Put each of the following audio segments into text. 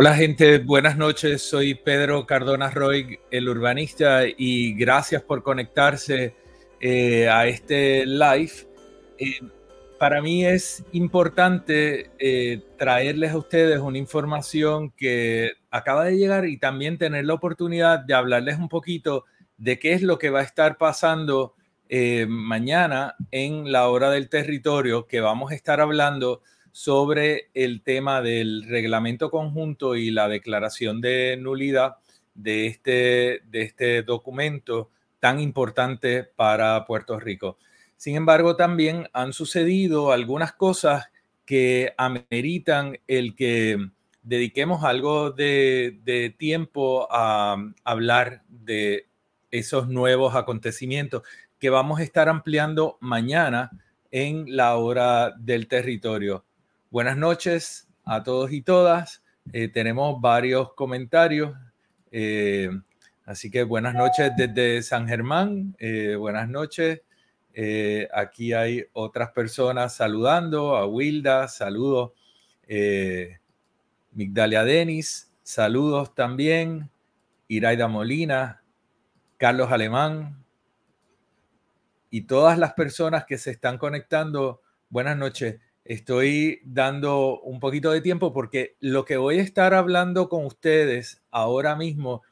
Hola gente, buenas noches. Soy Pedro Cardona Roy, el urbanista, y gracias por conectarse eh, a este live. Eh, para mí es importante eh, traerles a ustedes una información que acaba de llegar y también tener la oportunidad de hablarles un poquito de qué es lo que va a estar pasando mañana en la hora del territorio, que vamos a estar hablando sobre el tema del reglamento conjunto y la declaración de nulidad de este, de este documento tan importante para Puerto Rico. Sin embargo, también han sucedido algunas cosas que ameritan el que dediquemos algo de, de tiempo a hablar de esos nuevos acontecimientos que vamos a estar ampliando mañana en la hora del territorio. Buenas noches a todos y todas. Eh, tenemos varios comentarios. Eh, así que buenas noches desde San Germán. Eh, buenas noches. aquí hay otras personas saludando. A Wilda, saludos. Migdalia Denis, saludos también. Iraida Molina, Carlos Alemán y todas las personas que se están conectando. Buenas noches estoy dando un poquito de tiempo porque lo que voy a estar hablando con ustedes ahora mismo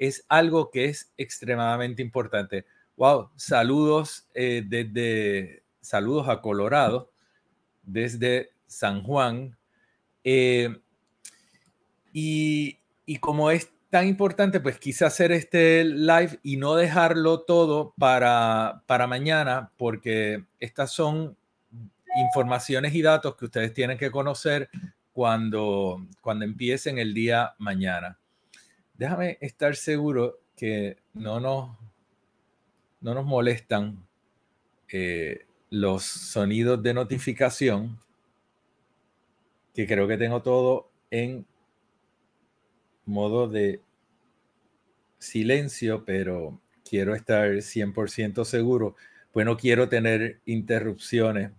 es algo que es extremadamente importante. Wow, saludos eh, desde, saludos a Colorado, desde San Juan. Eh, y, y como es tan importante, pues quise hacer este live y no dejarlo todo para, para mañana, porque estas son informaciones y datos que ustedes tienen que conocer cuando, cuando empiecen el día mañana. Déjame estar seguro que no nos, no nos molestan eh, los sonidos de notificación, que creo que tengo todo en modo de silencio, pero quiero estar 100% seguro, pues no quiero tener interrupciones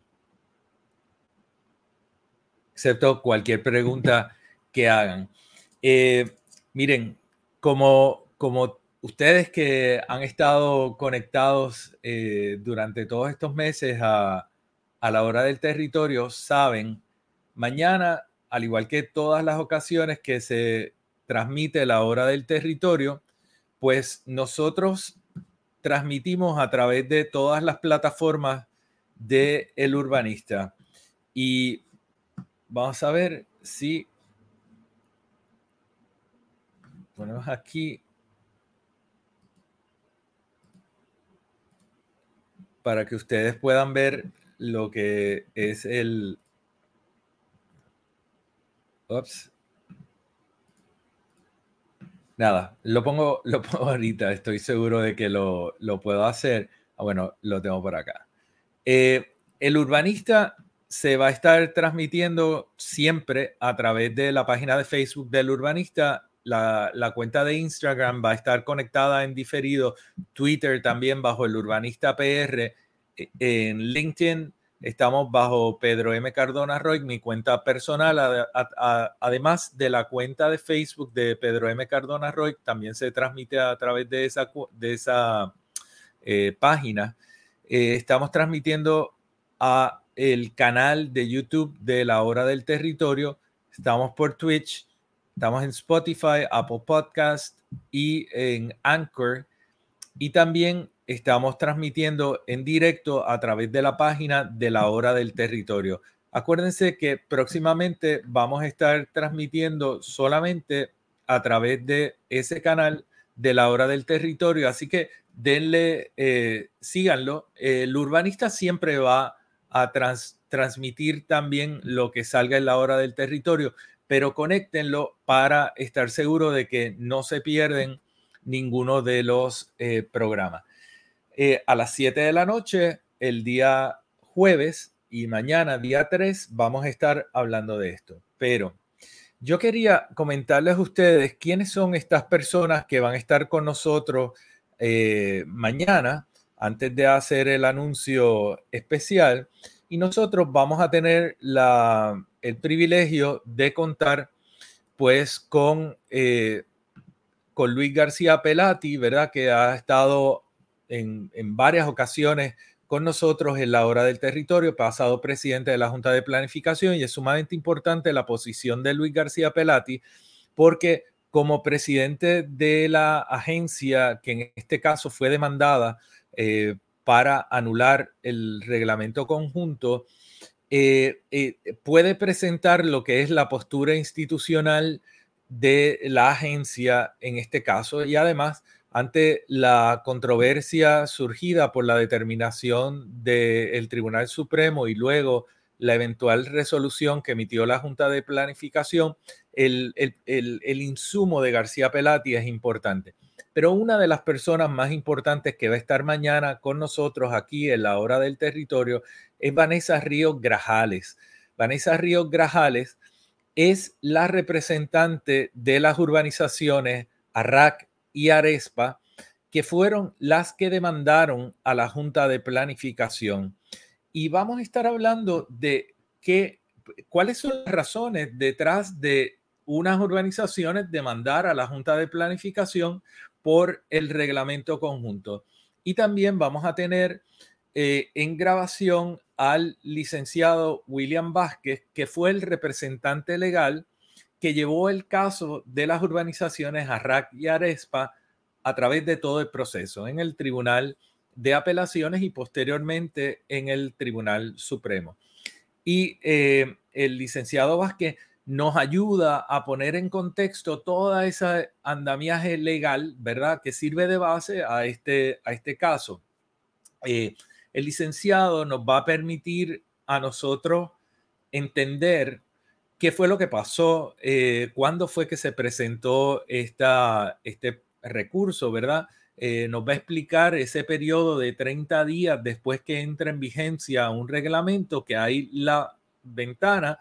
excepto cualquier pregunta que hagan. Eh, miren, como, como ustedes que han estado conectados eh, durante todos estos meses a, a la hora del territorio, saben, mañana, al igual que todas las ocasiones que se transmite la hora del territorio, pues nosotros transmitimos a través de todas las plataformas de Urbanista. Y Vamos a ver si ponemos aquí para que ustedes puedan ver lo que es el... Ups. Nada, lo pongo, lo pongo ahorita, estoy seguro de que lo, puedo hacer. Ah, bueno, lo tengo por acá. Eh, el urbanista se va a estar transmitiendo siempre a través de la página de Facebook del urbanista. La, cuenta de Instagram va a estar conectada en diferido. Twitter también bajo el urbanista PR. E, en LinkedIn estamos bajo Pedro M. Cardona Roy, mi cuenta personal. además de la cuenta de Facebook de Pedro M. Cardona Roy, también se transmite a través de esa, de esa eh, página. Eh, estamos transmitiendo a el canal de YouTube de la hora del territorio. Estamos por Twitch, estamos en Spotify, Apple Podcast y en Anchor. Y también estamos transmitiendo en directo a través de la página de la hora del territorio. Acuérdense que próximamente vamos a estar transmitiendo solamente a través de ese canal de la hora del territorio. Así que denle, eh, síganlo. El urbanista siempre va a transmitir también lo que salga en la hora del territorio, pero conéctenlo para estar seguro de que no se pierden ninguno de los eh, programas. Eh, a las 7 de la noche, el día jueves y mañana, día 3, vamos a estar hablando de esto. Pero yo quería comentarles a ustedes quiénes son estas personas que van a estar con nosotros eh, mañana antes de hacer el anuncio especial. Y nosotros vamos a tener la, el privilegio de contar pues con, eh, con Luis García Pelati, ¿verdad? Que ha estado en, en varias ocasiones con nosotros en la hora del territorio, pasado presidente de la Junta de Planificación y es sumamente importante la posición de Luis García Pelati porque como presidente de la agencia, que en este caso fue demandada eh, para anular el reglamento conjunto, eh, eh, puede presentar lo que es la postura institucional de la agencia en este caso y además ante la controversia surgida por la determinación del Tribunal Supremo y luego la eventual resolución que emitió la Junta de Planificación, el, insumo de García Pelati es importante. Pero una de las personas más importantes que va a estar mañana con nosotros aquí en la hora del territorio es Vanessa Ríos Grajales. Vanessa Ríos Grajales es la representante de las urbanizaciones Arrac y Arespa, que fueron las que demandaron a la Junta de Planificación. Y vamos a estar hablando de qué, cuáles son las razones detrás de unas urbanizaciones demandar a la Junta de Planificación por el reglamento conjunto. Y también vamos a tener eh, en grabación al licenciado William Vázquez, que fue el representante legal que llevó el caso de las urbanizaciones Arrac y Arespa a través de todo el proceso en el Tribunal de Apelaciones y posteriormente en el Tribunal Supremo. Y eh, el licenciado Vázquez nos ayuda a poner en contexto toda esa andamiaje legal, ¿verdad?, que sirve de base a este, a este caso. Eh, el licenciado nos va a permitir a nosotros entender qué fue lo que pasó, eh, cuándo fue que se presentó esta, este recurso, ¿verdad? Eh, nos va a explicar ese periodo de 30 días después que entra en vigencia un reglamento, que hay la ventana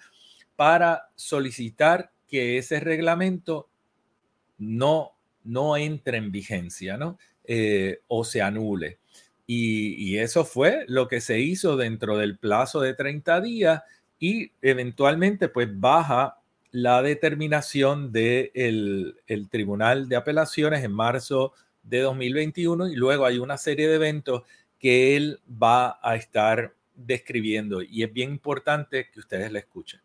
para solicitar que ese reglamento no, no entre en vigencia, ¿no? Eh, o se anule. Y, eso fue lo que se hizo dentro del plazo de 30 días y eventualmente pues baja la determinación del de el Tribunal de Apelaciones en marzo de 2021 y luego hay una serie de eventos que él va a estar describiendo y es bien importante que ustedes la escuchen.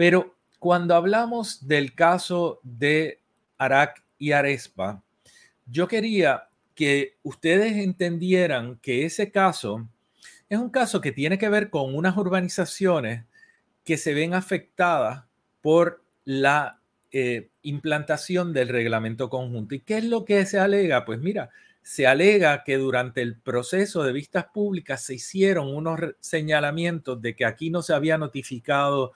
Pero cuando hablamos del caso de Arac y Arespa, yo quería que ustedes entendieran que ese caso es un caso que tiene que ver con unas urbanizaciones que se ven afectadas por la eh, implantación del reglamento conjunto. ¿Y qué es lo que se alega? Pues mira, se alega que durante el proceso de vistas públicas se hicieron unos señalamientos de que aquí no se había notificado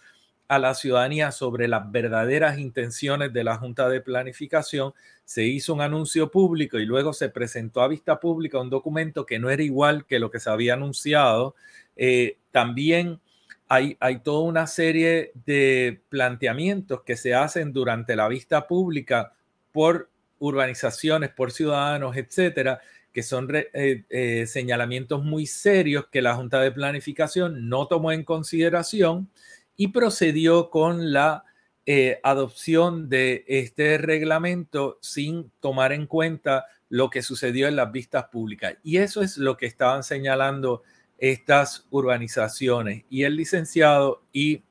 a la ciudadanía sobre las verdaderas intenciones de la Junta de Planificación, se hizo un anuncio público y luego se presentó a vista pública un documento que no era igual que lo que se había anunciado. Eh, también hay, toda una serie de planteamientos que se hacen durante la vista pública por urbanizaciones, por ciudadanos, etcétera, que son eh, eh, señalamientos muy serios que la Junta de Planificación no tomó en consideración y procedió con la eh, adopción de este reglamento sin tomar en cuenta lo que sucedió en las vistas públicas. Y eso es lo que estaban señalando estas urbanizaciones. Y el licenciado y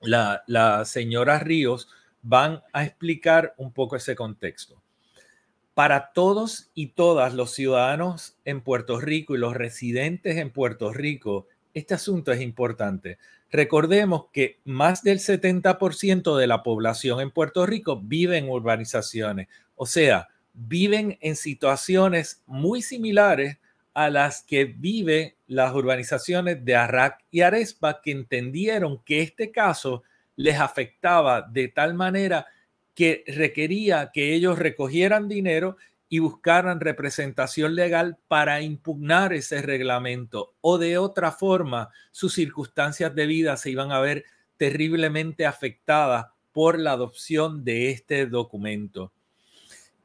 la, la señora Ríos van a explicar un poco ese contexto. Para todos y todas los ciudadanos en Puerto Rico y los residentes en Puerto Rico, este asunto es importante. Recordemos que más del 70% de la población en Puerto Rico vive en urbanizaciones, o sea, viven en situaciones muy similares a las que viven las urbanizaciones de Arrac y Arespa que entendieron que este caso les afectaba de tal manera que requería que ellos recogieran dinero y buscaran representación legal para impugnar ese reglamento o de otra forma sus circunstancias de vida se iban a ver terriblemente afectadas por la adopción de este documento.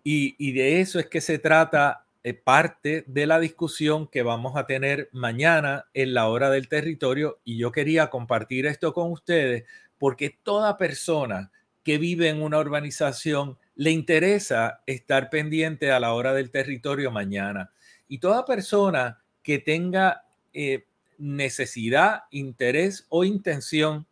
Y, y de eso es que se trata eh, parte de la discusión que vamos a tener mañana en la hora del territorio y yo quería compartir esto con ustedes porque toda persona que vive en una urbanización le interesa estar pendiente a la hora del territorio mañana. Y toda persona que tenga eh, necesidad, interés o intención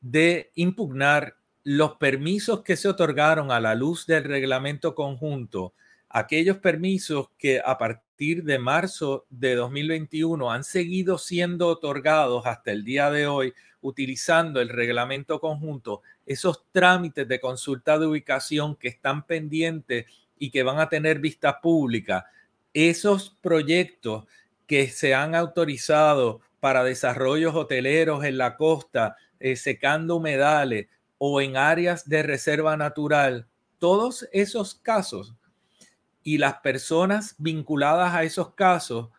de impugnar los permisos que se otorgaron a la luz del reglamento conjunto, aquellos permisos que a partir de marzo de 2021 han seguido siendo otorgados hasta el día de hoy utilizando el reglamento conjunto, esos trámites de consulta de ubicación que están pendientes y que van a tener vista pública, esos proyectos que se han autorizado para desarrollos hoteleros en la costa, eh, secando humedales o en áreas de reserva natural, todos esos casos y las personas vinculadas a esos casos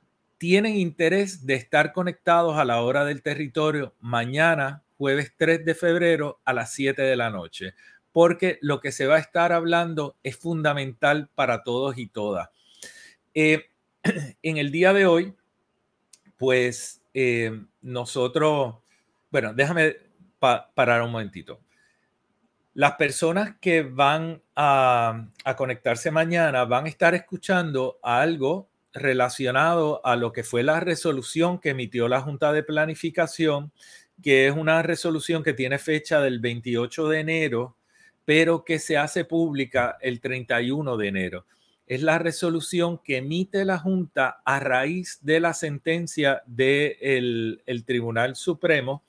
tienen interés de estar conectados a la hora del territorio mañana, jueves 3 de febrero a las 7 de la noche, porque lo que se va a estar hablando es fundamental para todos y todas. Eh, en el día de hoy, pues eh, nosotros, bueno, déjame parar un momentito. Las personas que van a, a conectarse mañana van a estar escuchando algo relacionado a lo que fue la resolución que emitió la Junta de Planificación, que es una resolución que tiene fecha del 28 de enero, pero que se hace pública el 31 de enero. Es la resolución que emite la Junta a raíz de la sentencia del el Tribunal Supremo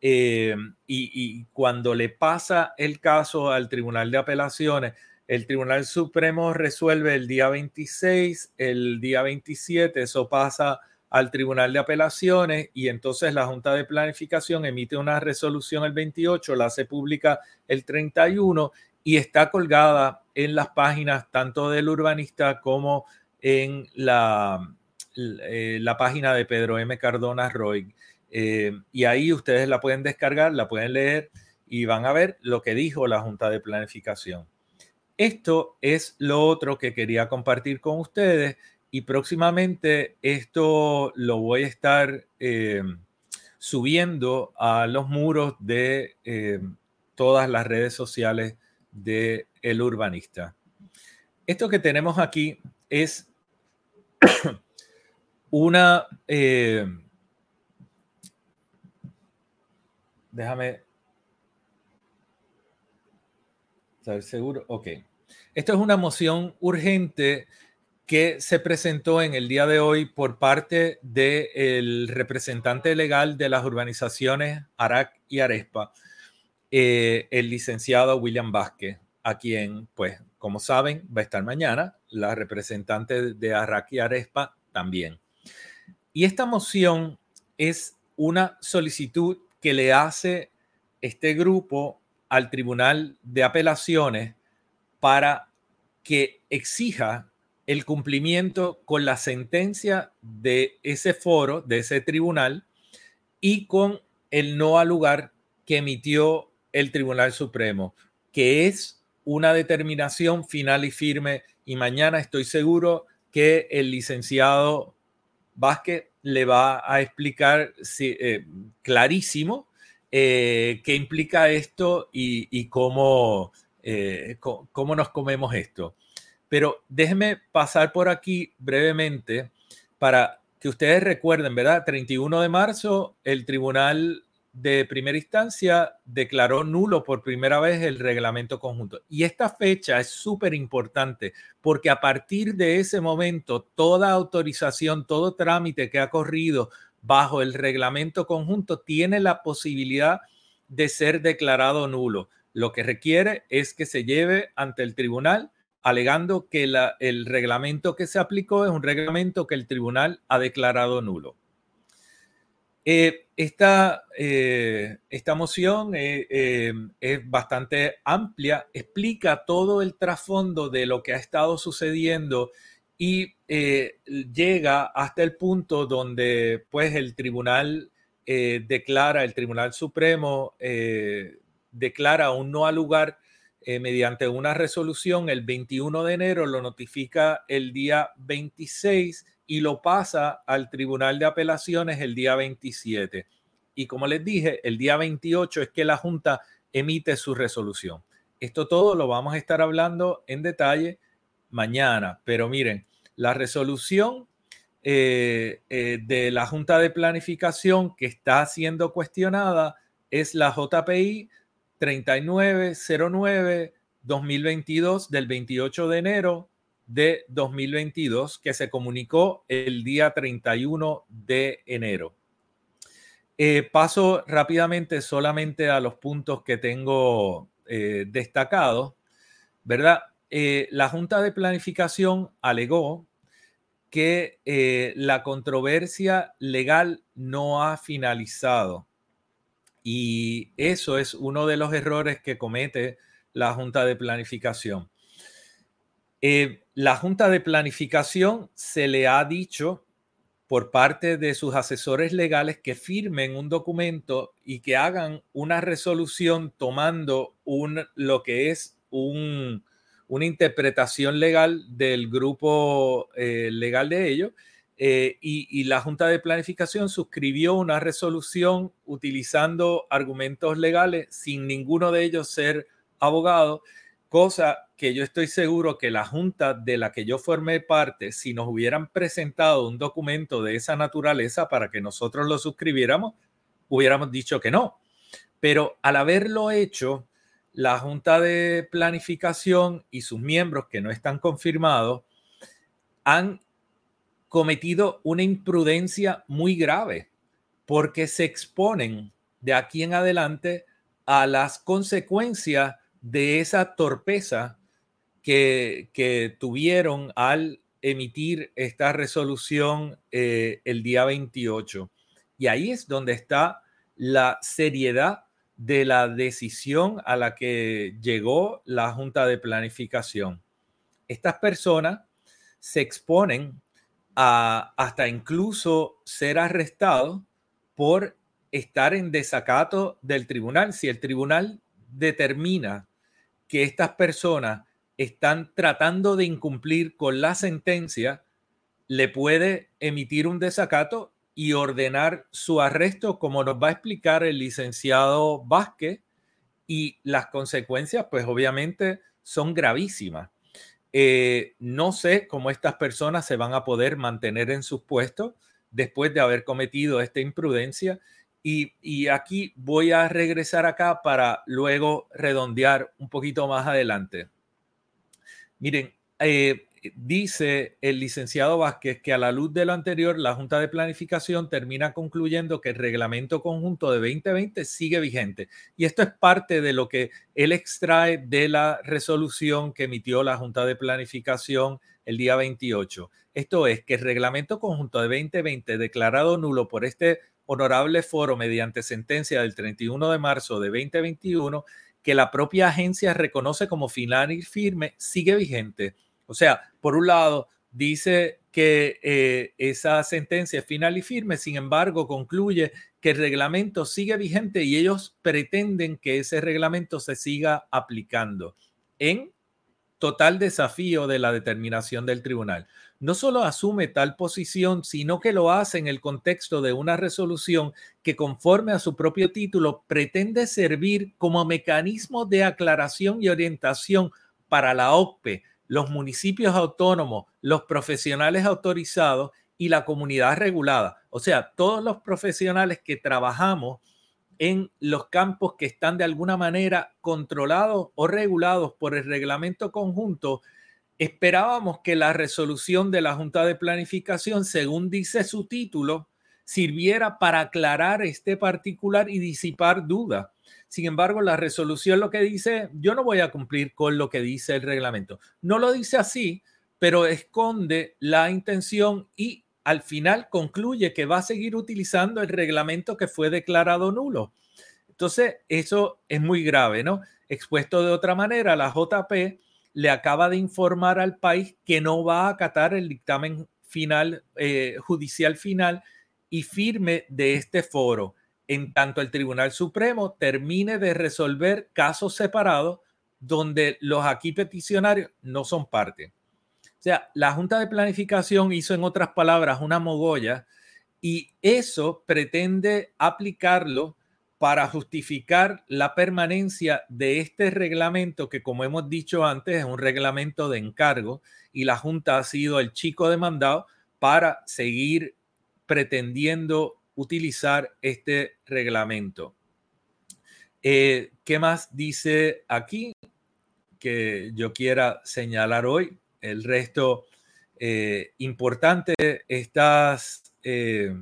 eh, y cuando le pasa el caso al Tribunal de Apelaciones, el Tribunal Supremo resuelve el día 26, el día 27, eso pasa al Tribunal de Apelaciones y entonces la Junta de Planificación emite una resolución el 28, la hace pública el 31 y está colgada en las páginas tanto del urbanista como en la, eh, página de Pedro M. Cardona Roy. Eh, y ahí ustedes la pueden descargar, la pueden leer y van a ver lo que dijo la Junta de Planificación. Esto es lo otro que quería compartir con ustedes y próximamente esto lo voy a estar eh, subiendo a los muros de eh, todas las redes sociales de El Urbanista. Esto que tenemos aquí es una... Eh, déjame... ¿Estar seguro? Ok. Esto es una moción urgente que se presentó en el día de hoy por parte del representante legal de las urbanizaciones Arac y Arespa, eh, el licenciado William Vázquez, a quien, pues, como saben, va a estar mañana, la representante de Arac y Arespa también. Y esta moción es una solicitud que le hace este grupo al Tribunal de Apelaciones para que exija el cumplimiento con la sentencia de ese foro, de ese tribunal, y con el no al lugar que emitió el Tribunal Supremo, que es una determinación final y firme. Y mañana estoy seguro que el licenciado Vázquez le va a explicar eh, clarísimo eh, qué implica esto y cómo eh, cómo nos comemos esto. Pero déjenme pasar por aquí brevemente para que ustedes recuerden, ¿verdad? 31 de marzo, el Tribunal de Primera Instancia declaró nulo por primera vez el reglamento conjunto. Y esta fecha es súper importante porque a partir de ese momento, toda autorización, todo trámite que ha corrido bajo el reglamento conjunto tiene la posibilidad de ser declarado nulo. Lo que requiere es que se lleve ante el tribunal alegando que el reglamento que se aplicó es un reglamento que el tribunal ha declarado nulo. Eh, esta, eh, esta, moción eh, es bastante amplia, explica todo el trasfondo de lo que ha estado sucediendo y llega hasta el punto donde pues el tribunal declara, el Tribunal Supremo declara un no al lugar eh, mediante una resolución el 21 de enero, lo notifica el día 26 y lo pasa al Tribunal de Apelaciones el día 27. Y como les dije, el día 28 es que la Junta emite su resolución. Esto todo lo vamos a estar hablando en detalle mañana, pero miren, la resolución eh, eh, de la Junta de Planificación que está siendo cuestionada es la JPI 3909-2022 del 28 de enero de 2022 que se comunicó el día 31 de enero. Eh, paso rápidamente solamente a los puntos que tengo eh, destacados, ¿verdad? Eh, la Junta de Planificación alegó que la controversia legal no ha finalizado. Y eso es uno de los errores que comete la Junta de Planificación. la Junta de Planificación se le ha dicho por parte de sus asesores legales que firmen un documento y que hagan una resolución tomando un, lo que es un, una interpretación legal del grupo eh, legal de ellos. Eh, y, y, la Junta de Planificación suscribió una resolución utilizando argumentos legales sin ninguno de ellos ser abogado, cosa que yo estoy seguro que la junta de la que yo formé parte, si nos hubieran presentado un documento de esa naturaleza para que nosotros lo suscribiéramos, hubiéramos dicho que no. Pero al haberlo hecho, la junta de planificación y sus miembros que no están confirmados han cometido una imprudencia muy grave porque se exponen de aquí en adelante a las consecuencias de esa torpeza que, tuvieron al emitir esta resolución eh, el día 28. Y ahí es donde está la seriedad de la decisión a la que llegó la Junta de Planificación. Estas personas se exponen hasta incluso ser arrestados por estar en desacato del tribunal. Si el tribunal determina que estas personas están tratando de incumplir con la sentencia, le puede emitir un desacato y ordenar su arresto, como nos va a explicar el licenciado Vázquez, y las consecuencias, pues obviamente, son gravísimas. Eh, no sé cómo estas personas se van a poder mantener en sus puestos después de haber cometido esta imprudencia. Y, aquí voy a regresar acá para luego redondear un poquito más adelante. Miren, eh, dice el licenciado Vázquez que a la luz de lo anterior, la Junta de Planificación termina concluyendo que el reglamento conjunto de 2020 sigue vigente. Y esto es parte de lo que él extrae de la resolución que emitió la Junta de Planificación el día 28. Esto es que el reglamento conjunto de 2020 declarado nulo por este honorable foro mediante sentencia del 31 de marzo de 2021 que la propia agencia reconoce como final y firme sigue vigente. O sea, por un lado, dice que eh, esa sentencia es final y firme, sin embargo, concluye que el reglamento sigue vigente y ellos pretenden que ese reglamento se siga aplicando en total desafío de la determinación del tribunal. No solo asume tal posición, sino que lo hace en el contexto de una resolución que conforme a su propio título pretende servir como mecanismo de aclaración y orientación para la OPE, los municipios autónomos, los profesionales autorizados y la comunidad regulada. O sea, todos los profesionales que trabajamos en los campos que están de alguna manera controlados o regulados por el reglamento conjunto, esperábamos que la resolución de la Junta de Planificación, según dice su título, sirviera para aclarar este particular y disipar dudas. Sin embargo, la resolución lo que dice, yo no voy a cumplir con lo que dice el reglamento. No lo dice así, pero esconde la intención y al final concluye que va a seguir utilizando el reglamento que fue declarado nulo. Entonces, eso es muy grave, ¿no? Expuesto de otra manera, la JP le acaba de informar al país que no va a acatar el dictamen final, eh, judicial final y firme de este foro, en tanto el Tribunal Supremo termine de resolver casos separados donde los aquí peticionarios no son parte. O sea, la Junta de Planificación hizo, en otras palabras, una mogolla y eso pretende aplicarlo para justificar la permanencia de este reglamento que, como hemos dicho antes, es un reglamento de encargo y la Junta ha sido el chico demandado para seguir pretendiendo utilizar este reglamento. Eh, ¿Qué más dice aquí que yo quiera señalar hoy? El resto eh, importante, estas, eh,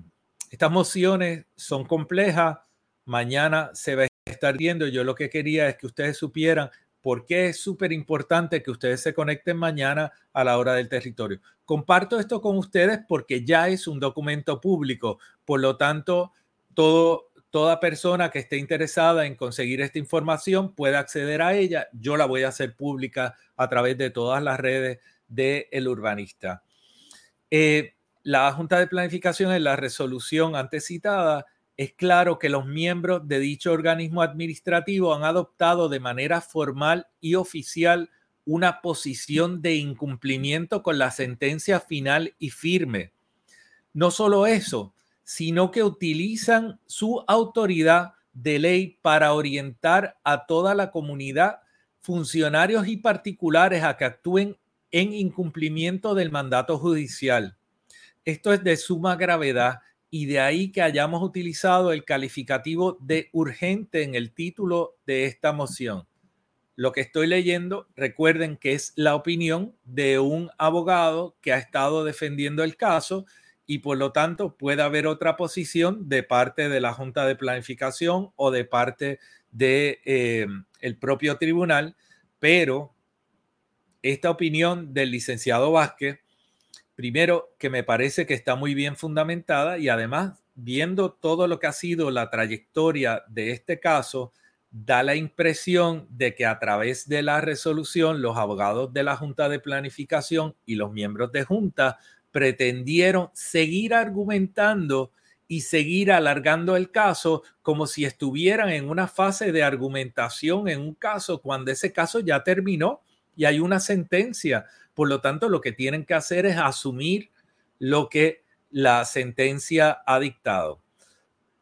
estas mociones son complejas mañana se va a estar viendo. Yo lo que quería es que ustedes supieran por qué es súper importante que ustedes se conecten mañana a la hora del territorio. Comparto esto con ustedes porque ya es un documento público. Por lo tanto, toda persona que esté interesada en conseguir esta información puede acceder a ella. Yo la voy a hacer pública a través de todas las redes del el urbanista. Eh, la Junta de Planificación en la resolución antes citada es claro que los miembros de dicho organismo administrativo han adoptado de manera formal y oficial una posición de incumplimiento con la sentencia final y firme. No solo eso, sino que utilizan su autoridad de ley para orientar a toda la comunidad, funcionarios y particulares a que actúen en incumplimiento del mandato judicial. Esto es de suma gravedad y de ahí que hayamos utilizado el calificativo de urgente en el título de esta moción. Lo que estoy leyendo, recuerden que es la opinión de un abogado que ha estado defendiendo el caso y por lo tanto puede haber otra posición de parte de la Junta de Planificación o de parte de eh, el propio tribunal, pero esta opinión del licenciado Vázquez primero, que me parece que está muy bien fundamentada y además, viendo todo lo que ha sido la trayectoria de este caso, da la impresión de que a través de la resolución los abogados de la Junta de Planificación y los miembros de Junta pretendieron seguir argumentando y seguir alargando el caso como si estuvieran en una fase de argumentación en un caso cuando ese caso ya terminó y hay una sentencia. Por lo tanto, lo que tienen que hacer es asumir lo que la sentencia ha dictado.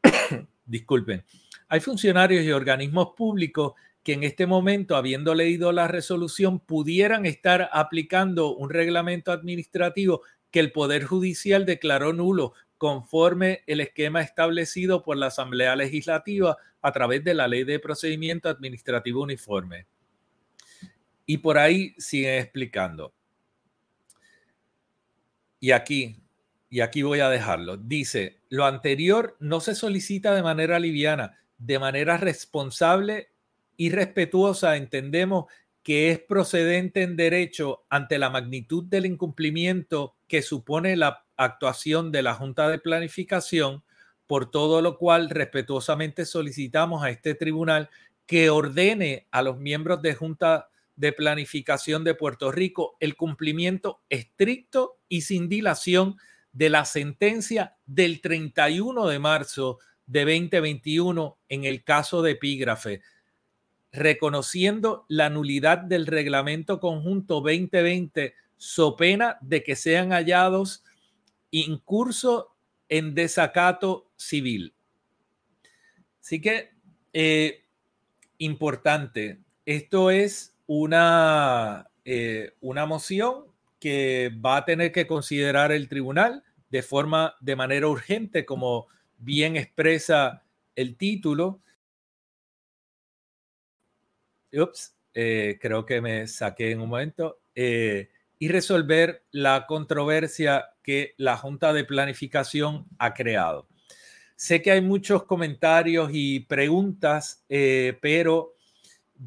Disculpen. Hay funcionarios y organismos públicos que en este momento, habiendo leído la resolución, pudieran estar aplicando un reglamento administrativo que el Poder Judicial declaró nulo conforme el esquema establecido por la Asamblea Legislativa a través de la Ley de Procedimiento Administrativo Uniforme. Y por ahí siguen explicando. Y aquí, y aquí voy a dejarlo. Dice, lo anterior no se solicita de manera liviana, de manera responsable y respetuosa. Entendemos que es procedente en derecho ante la magnitud del incumplimiento que supone la actuación de la Junta de Planificación, por todo lo cual respetuosamente solicitamos a este tribunal que ordene a los miembros de Junta de Planificación de Puerto Rico el cumplimiento estricto y sin dilación de la sentencia del 31 de marzo de 2021 en el caso de epígrafe, reconociendo la nulidad del reglamento conjunto 2020 so pena de que sean hallados incurso en desacato civil. Así que, eh, importante, esto es una, eh, una moción que va a tener que considerar el tribunal de forma, de manera urgente, como bien expresa el título. Ups, eh, creo que me saqué en un momento. Eh, y resolver la controversia que la Junta de Planificación ha creado. Sé que hay muchos comentarios y preguntas, pero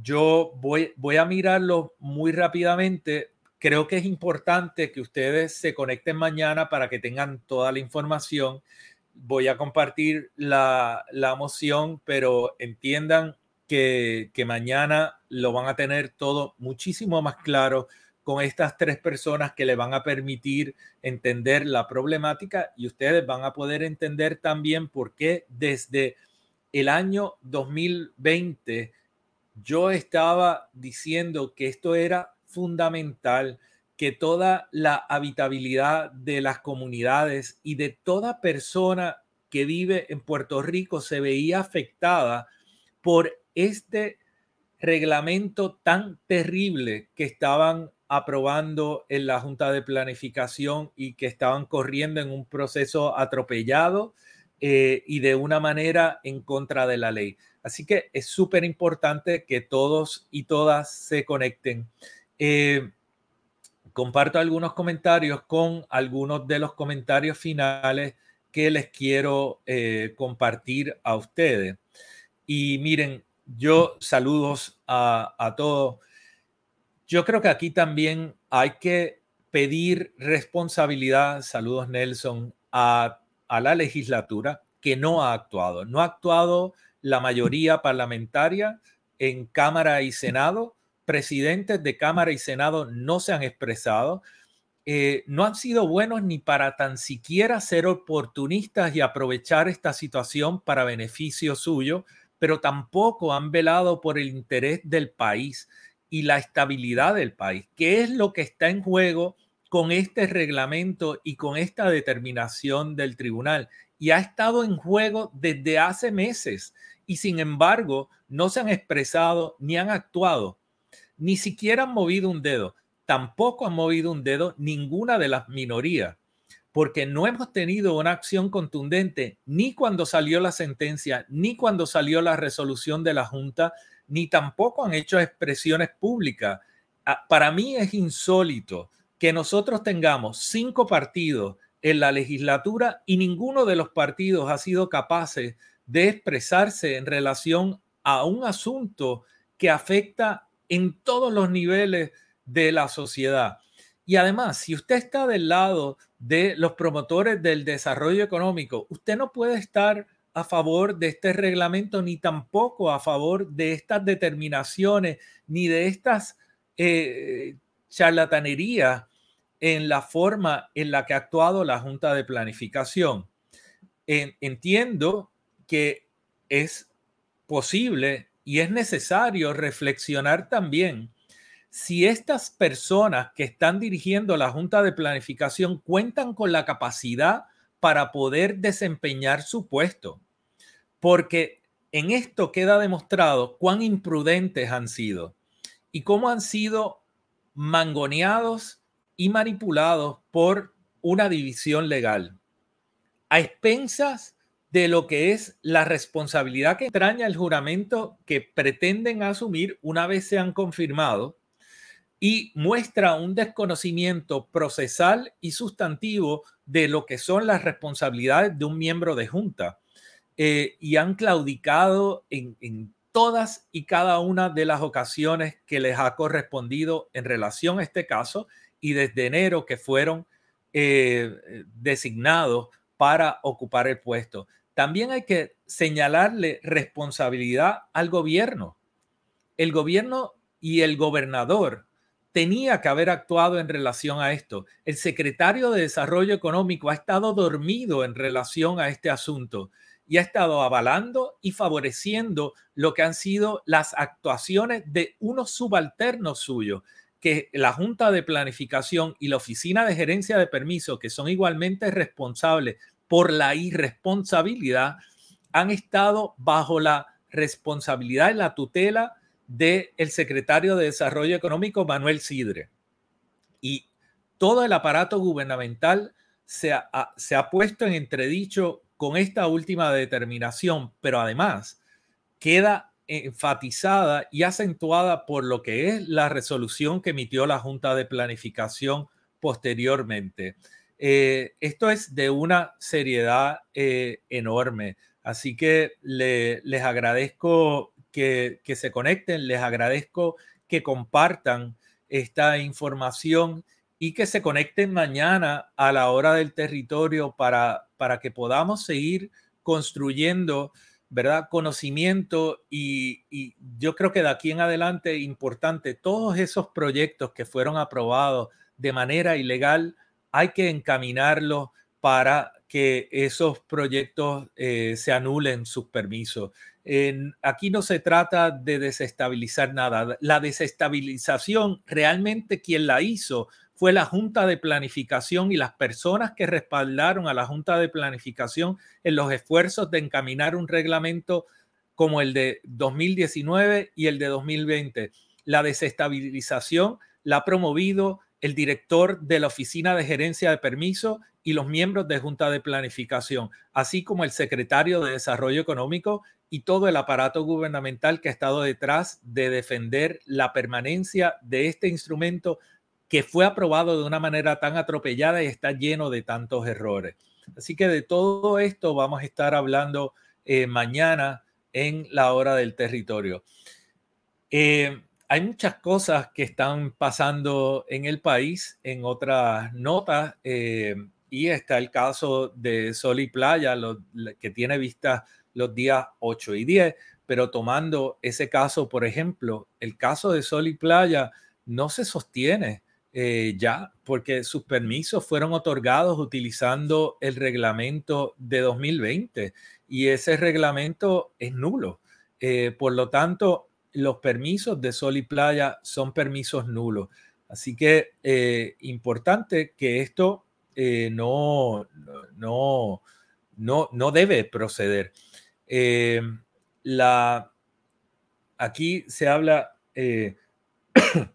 yo voy, a mirarlo muy rápidamente. Creo que es importante que ustedes se conecten mañana para que tengan toda la información. Voy a compartir la, la moción, pero entiendan que, que mañana lo van a tener todo muchísimo más claro con estas tres personas que le van a permitir entender la problemática y ustedes van a poder entender también por qué desde el año 2020 yo estaba diciendo que esto era fundamental, que toda la habitabilidad de las comunidades y de toda persona que vive en Puerto Rico se veía afectada por este reglamento tan terrible que estaban aprobando en la Junta de Planificación y que estaban corriendo en un proceso atropellado eh, y de una manera en contra de la ley. Así que es súper importante que todos y todas se conecten. Eh, comparto algunos comentarios con algunos de los comentarios finales que les quiero eh, compartir a ustedes. Y miren, yo saludos a, a todos yo creo que aquí también hay que pedir responsabilidad, saludos Nelson, a, la legislatura que no ha actuado. No ha actuado la mayoría parlamentaria en Cámara y Senado. Presidentes de Cámara y Senado no se han expresado. Eh, no han sido buenos ni para tan siquiera ser oportunistas y aprovechar esta situación para beneficio suyo, pero tampoco han velado por el interés del país y la estabilidad del país. ¿Qué es lo que está en juego con este reglamento y con esta determinación del tribunal? Y ha estado en juego desde hace meses y sin embargo no se han expresado ni han actuado, ni siquiera han movido un dedo. Tampoco han movido un dedo ninguna de las minorías, porque no hemos tenido una acción contundente ni cuando salió la sentencia, ni cuando salió la resolución de la Junta, ni tampoco han hecho expresiones públicas. Ah, para mí es insólito que nosotros tengamos cinco partidos en la legislatura y ninguno de los partidos ha sido capaz de expresarse en relación a un asunto que afecta en todos los niveles de la sociedad. Y además, si usted está del lado de los promotores del desarrollo económico, usted no puede estar a favor de este reglamento, ni tampoco a favor de estas determinaciones, ni de estas eh, charlatanerías en la forma en la que ha actuado la Junta de Planificación. entiendo que es posible y es necesario reflexionar también si estas personas que están dirigiendo la Junta de Planificación cuentan con la capacidad para poder desempeñar su puesto porque en esto queda demostrado cuán imprudentes han sido y cómo han sido mangoneados y manipulados por una división legal, a expensas de lo que es la responsabilidad que entraña el juramento que pretenden asumir una vez sean confirmado y muestra un desconocimiento procesal y sustantivo de lo que son las responsabilidades de un miembro de junta eh, y han claudicado en, todas y cada una de las ocasiones que les ha correspondido en relación a este caso y desde enero que fueron eh, designados para ocupar el puesto. También hay que señalarle responsabilidad al gobierno. El gobierno y el gobernador tenía que haber actuado en relación a esto. El secretario de Desarrollo Económico ha estado dormido en relación a este asunto y ha estado avalando y favoreciendo lo que han sido las actuaciones de unos subalternos suyos, que la Junta de Planificación y la Oficina de Gerencia de Permisos, que son igualmente responsables por la irresponsabilidad, han estado bajo la responsabilidad y la tutela del secretario de Desarrollo Económico, Manuel Sidre. Y todo el aparato gubernamental se ha, se ha puesto en entredicho con esta última determinación, pero además queda enfatizada y acentuada por lo que es la resolución que emitió la Junta de Planificación posteriormente. Eh, esto es de una seriedad eh, enorme, así que les agradezco que, que se conecten, les agradezco que compartan esta información y que se conecten mañana a la hora del territorio para, para que podamos seguir construyendo, ¿verdad? Conocimiento y, y, yo creo que de aquí en adelante importante, todos esos proyectos que fueron aprobados de manera ilegal, hay que encaminarlos para que esos proyectos eh, se anulen sus permisos. aquí no se trata de desestabilizar nada. La desestabilización realmente quien la hizo fue la Junta de Planificación y las personas que respaldaron a la Junta de Planificación en los esfuerzos de encaminar un reglamento como el de 2019 y el de 2020. La desestabilización la ha promovido el director de la Oficina de Gerencia de Permiso y los miembros de Junta de Planificación, así como el secretario de Desarrollo Económico y todo el aparato gubernamental que ha estado detrás de defender la permanencia de este instrumento que fue aprobado de una manera tan atropellada y está lleno de tantos errores. Así que de todo esto vamos a estar hablando eh, mañana en la hora del territorio. Eh, hay muchas cosas que están pasando en el país, en otras notas, eh, y está el caso de Sol y Playa, que tiene vistas los días 8 y 10, pero tomando ese caso, por ejemplo, el caso de Sol y Playa no se sostiene eh, ya porque sus permisos fueron otorgados utilizando el reglamento de 2020 y ese reglamento es nulo. Eh, por lo tanto, los permisos de sol y playa son permisos nulos. Así que eh, importante que esto no, no, no, no debe proceder. Eh, la, aquí se habla, eh, ha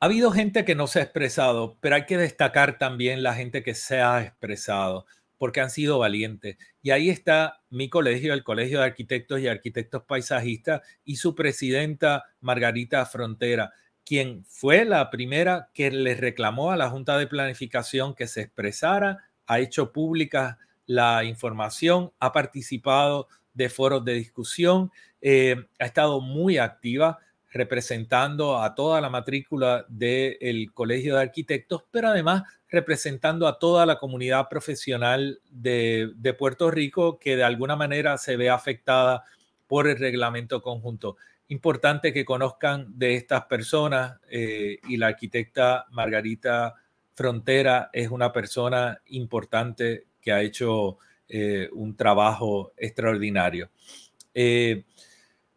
habido gente que no se ha expresado, pero hay que destacar también la gente que se ha expresado, porque han sido valientes. Y ahí está mi colegio, el Colegio de Arquitectos y Arquitectos Paisajistas, y su presidenta, Margarita Frontera, quien fue la primera que le reclamó a la Junta de Planificación que se expresara, ha hecho públicas la información, ha participado de foros de discusión, eh, ha estado muy activa representando a toda la matrícula del Colegio de Arquitectos, pero además representando a toda la comunidad profesional de, Puerto Rico que de alguna manera se ve afectada por el reglamento conjunto. Importante que conozcan de estas personas eh, y la arquitecta Margarita Frontera es una persona importante que ha hecho eh, un trabajo extraordinario. Eh,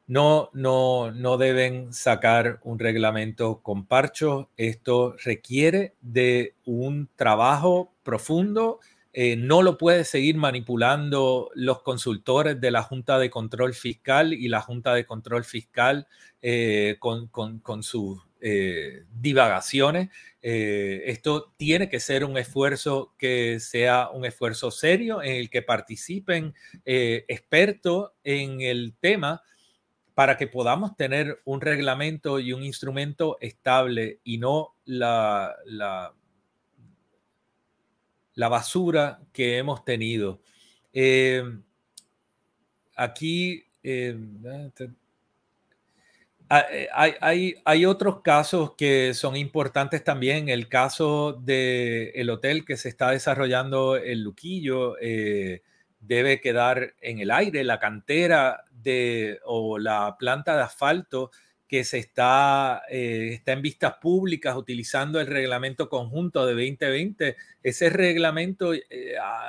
no, no, no deben sacar un reglamento con parcho. Esto requiere de un trabajo profundo. Eh, no lo puede seguir manipulando los consultores de la Junta de Control Fiscal y la Junta de Control Fiscal con, con, sus divagaciones. Eh, esto tiene que ser un esfuerzo que sea un esfuerzo serio en el que participen eh, expertos en el tema para que podamos tener un reglamento y un instrumento estable y no la, la, basura que hemos tenido. Eh, aquí Ah, eh, hay, hay, otros casos que son importantes también. El caso del hotel que se está desarrollando en Luquillo eh, debe quedar en el aire. La cantera de, o la planta de asfalto que se está, eh, está en vistas públicas utilizando el reglamento conjunto de 2020. Ese reglamento,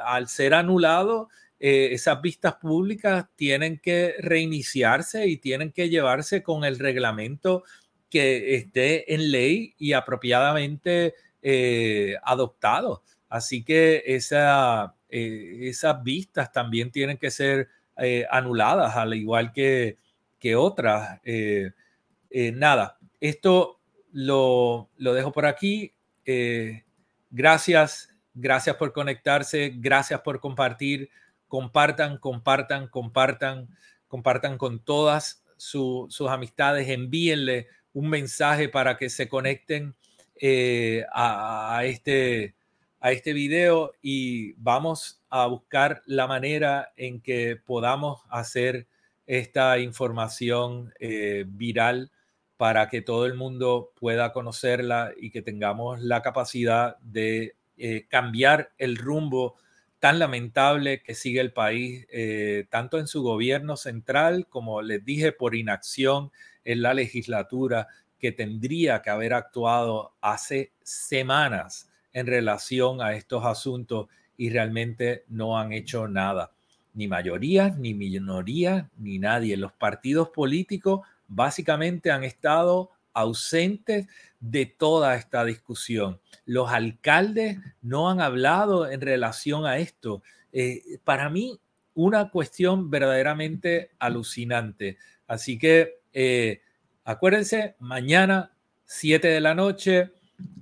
al ser anulado, eh, esas vistas públicas tienen que reiniciarse y tienen que llevarse con el reglamento que esté en ley y apropiadamente eh, adoptado. Así que esa, eh, esas vistas también tienen que ser anuladas, al igual que, que otras. nada, esto lo, lo, dejo por aquí. gracias, gracias por conectarse, gracias por compartir compartan, compartan, compartan, compartan con todas sus amistades, envíenle un mensaje para que se conecten eh, a, este, a este video y vamos a buscar la manera en que podamos hacer esta información eh, viral para que todo el mundo pueda conocerla y que tengamos la capacidad de eh, cambiar el rumbo tan lamentable que sigue el país, eh, tanto en su gobierno central como les dije, por inacción en la legislatura que tendría que haber actuado hace semanas en relación a estos asuntos y realmente no han hecho nada. Ni mayorías, ni minorías, ni nadie. Los partidos políticos básicamente han estado ausentes de toda esta discusión. Los alcaldes no han hablado en relación a esto. Eh, para mí, una cuestión verdaderamente alucinante. Así que eh, acuérdense, mañana, 7 de la noche,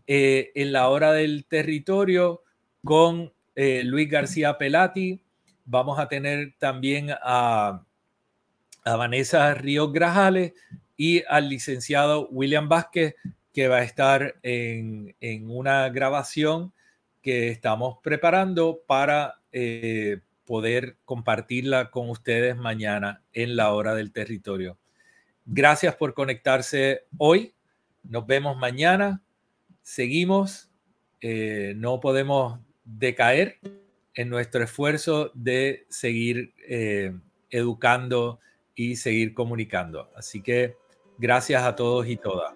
eh, en la hora del territorio, con Luis García Pelati. Vamos a tener también a, a Vanessa Ríos Grajales y al licenciado William Vázquez, que va a estar en, una grabación que estamos preparando para eh, poder compartirla con ustedes mañana en la hora del territorio. Gracias por conectarse hoy. Nos vemos mañana. Seguimos. Eh, no podemos decaer en nuestro esfuerzo de seguir eh, educando y seguir comunicando. Así que gracias a todos y todas.